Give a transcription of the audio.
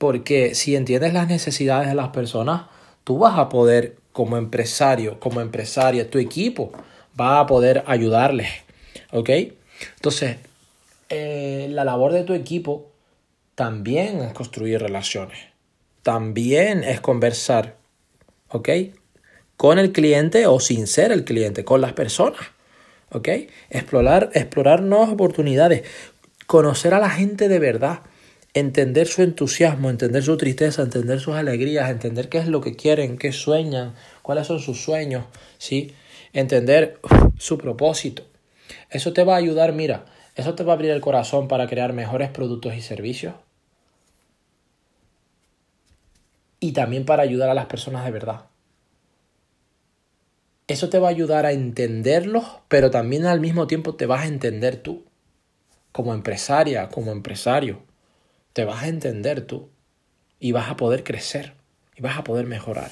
Porque si entiendes las necesidades de las personas, tú vas a poder, como empresario, como empresaria, tu equipo va a poder ayudarles. ¿Ok? Entonces, eh, la labor de tu equipo también es construir relaciones. También es conversar. ¿Ok? Con el cliente o sin ser el cliente, con las personas. ¿Ok? Explorar, explorar nuevas oportunidades. Conocer a la gente de verdad entender su entusiasmo, entender su tristeza, entender sus alegrías, entender qué es lo que quieren, qué sueñan, cuáles son sus sueños, ¿sí? Entender su propósito. Eso te va a ayudar, mira, eso te va a abrir el corazón para crear mejores productos y servicios. Y también para ayudar a las personas de verdad. Eso te va a ayudar a entenderlos, pero también al mismo tiempo te vas a entender tú, como empresaria, como empresario te vas a entender tú y vas a poder crecer y vas a poder mejorar.